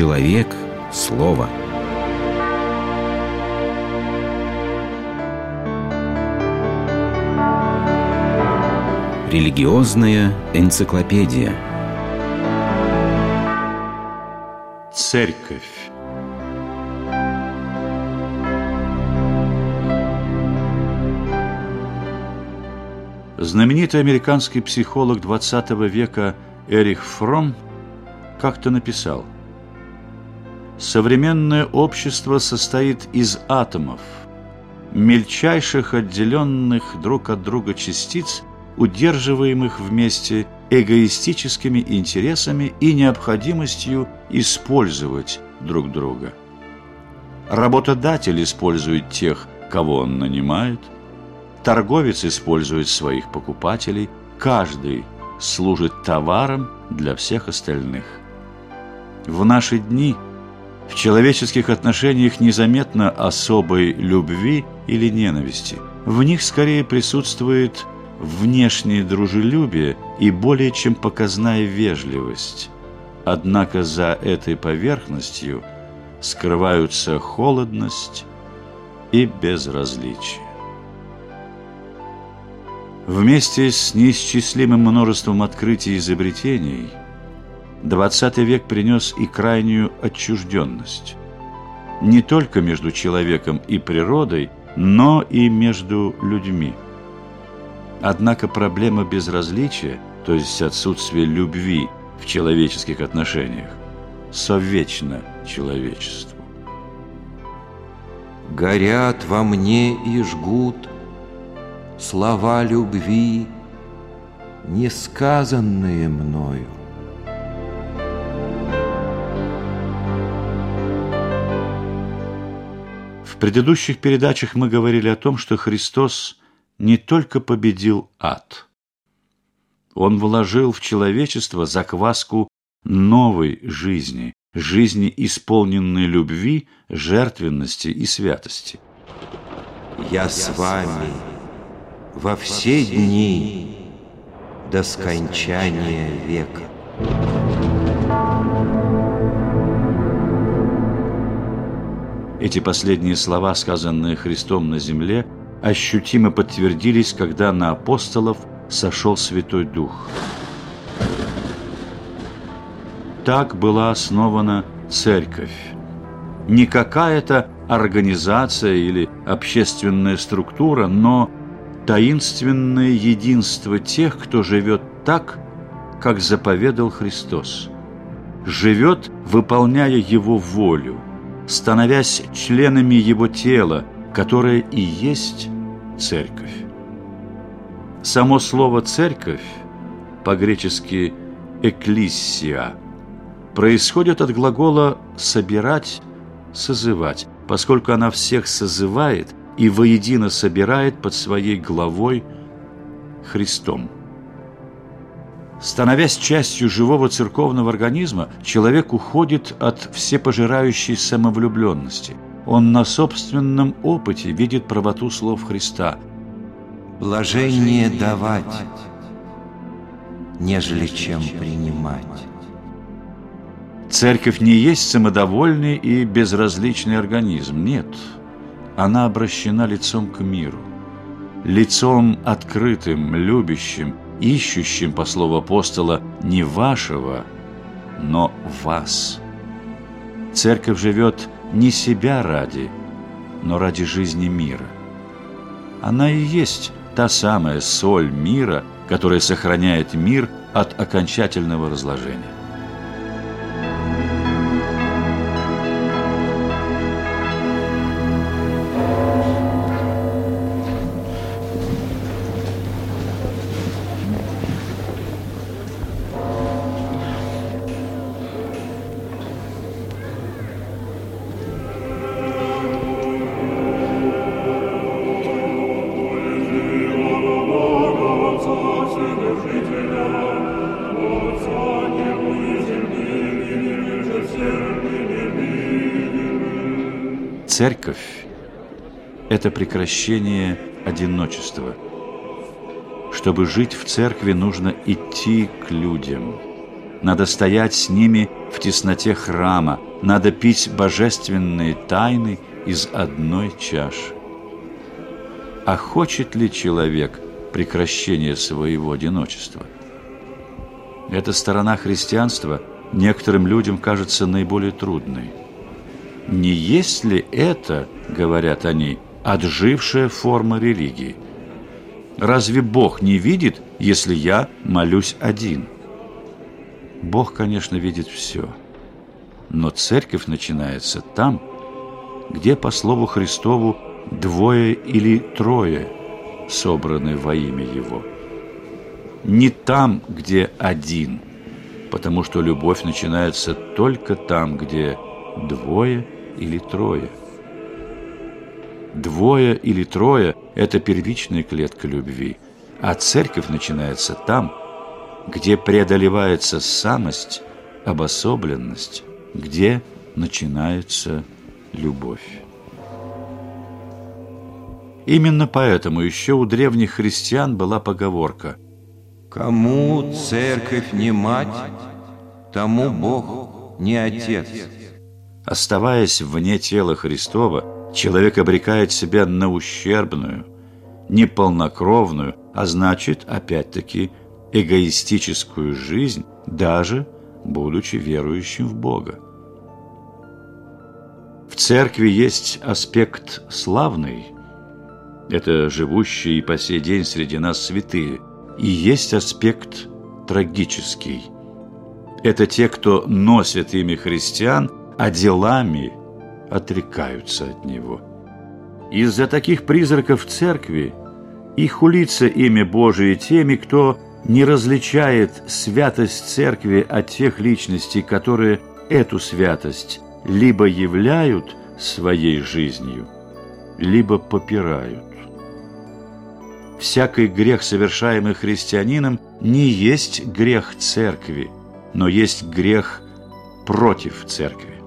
Человек – слово. Религиозная энциклопедия. Церковь. Знаменитый американский психолог XX века Эрих Фром как-то написал «Современное общество состоит из атомов, мельчайших отделенных друг от друга частиц, удерживаемых вместе эгоистическими интересами и необходимостью использовать друг друга. Работодатель использует тех, кого он нанимает – Торговец использует своих покупателей, каждый служит товаром для всех остальных. В наши дни в человеческих отношениях незаметно особой любви или ненависти. В них скорее присутствует внешнее дружелюбие и более чем показная вежливость. Однако за этой поверхностью скрываются холодность и безразличие. Вместе с неисчислимым множеством открытий и изобретений XX век принес и крайнюю отчужденность. Не только между человеком и природой, но и между людьми. Однако проблема безразличия, то есть отсутствие любви в человеческих отношениях, совечна человечеству. Горят во мне и жгут слова любви, несказанные мною. Предыдущих передачах мы говорили о том, что Христос не только победил ад. Он вложил в человечество закваску новой жизни, жизни, исполненной любви, жертвенности и святости. «Я с вами во все дни до скончания века. Эти последние слова, сказанные Христом на земле, ощутимо подтвердились, когда на апостолов сошел Святой Дух. Так была основана Церковь. Не какая-то организация или общественная структура, но таинственное единство тех, кто живет так, как заповедал Христос. Живет, выполняя Его волю, становясь членами Его тела, которое и есть Церковь. Само слово «церковь» по-гречески «экклиссия» происходит от глагола «собирать», «созывать», поскольку она всех созывает и воедино собирает под своей главой Христом. Становясь частью живого церковного организма, человек уходит от всепожирающей самовлюбленности. Он на собственном опыте видит правоту слов Христа. «Блажение давать, нежели чем принимать». Церковь не есть самодовольный и безразличный организм, нет – она обращена лицом к миру, лицом открытым, любящим, ищущим, по слову апостола, не вашего, но вас. Церковь живет не себя ради, но ради жизни мира. Она и есть та самая соль мира, которая сохраняет мир от окончательного разложения. Церковь – это прекращение одиночества. Чтобы жить в церкви, нужно идти к людям. надо стоять с ними в тесноте храма, надо пить божественные тайны из одной чаши. А хочет ли человек прекращения своего одиночества? Эта сторона христианства некоторым людям кажется наиболее трудной. Не есть ли это, говорят они, отжившая форма религии? Разве Бог не видит, если я молюсь один? Бог, конечно, видит все. Но церковь начинается там, где, по слову Христову, двое или трое собраны во имя Его. Не там, где один, потому что любовь начинается только там, где двое или трое. Двое или трое – это первичная клетка любви, а церковь начинается там, где преодолевается самость, обособленность, где начинается любовь. Именно поэтому еще у древних христиан была поговорка «Кому церковь не мать, тому Бог не отец». Оставаясь вне тела Христова, человек обрекает себя на ущербную, неполнокровную, а значит, опять-таки, эгоистическую жизнь, даже будучи верующим в Бога. В церкви есть аспект славный – это живущие и по сей день среди нас святые. И есть аспект трагический. Это те, кто носит имя христиан, а делами отрекаются от него. Из-за таких призраков церкви и хулится имя Божие теми, кто не различает святость церкви от тех личностей, которые эту святость либо являют своей жизнью, либо попирают всякий грех, совершаемый христианином, не есть грех церкви, но есть грех против церкви.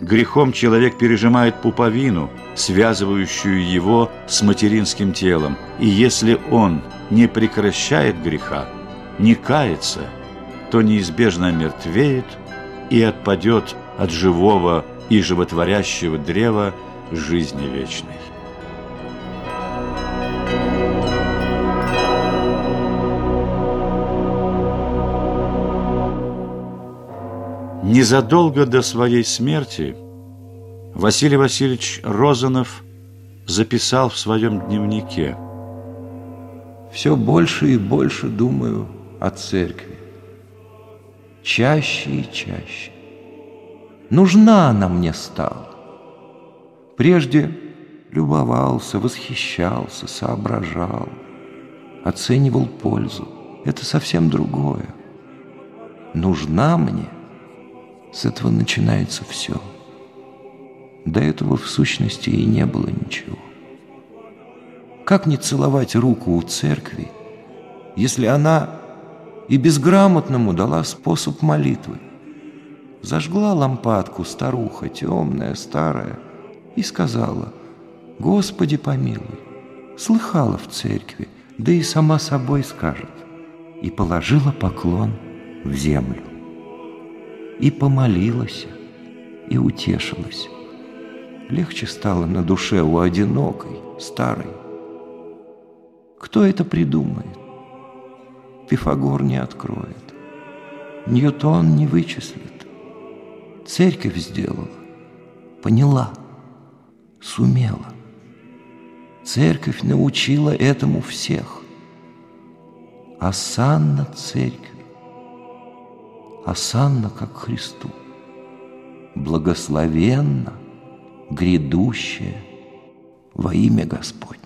Грехом человек пережимает пуповину, связывающую его с материнским телом, и если он не прекращает греха, не кается, то неизбежно мертвеет и отпадет от живого и животворящего древа жизни вечной. Незадолго до своей смерти Василий Васильевич Розанов записал в своем дневнике «Все больше и больше думаю о церкви. Чаще и чаще. Нужна она мне стала. Прежде любовался, восхищался, соображал, оценивал пользу. Это совсем другое. Нужна мне – с этого начинается все. До этого в сущности и не было ничего. Как не целовать руку у церкви, если она и безграмотному дала способ молитвы? Зажгла лампадку старуха, темная, старая, и сказала, «Господи помилуй, слыхала в церкви, да и сама собой скажет». И положила поклон в землю и помолилась, и утешилась. Легче стало на душе у одинокой, старой. Кто это придумает? Пифагор не откроет. Ньютон не вычислит. Церковь сделала, поняла, сумела. Церковь научила этому всех. Осанна церковь осанна, как Христу, благословенно, грядущее во имя Господне.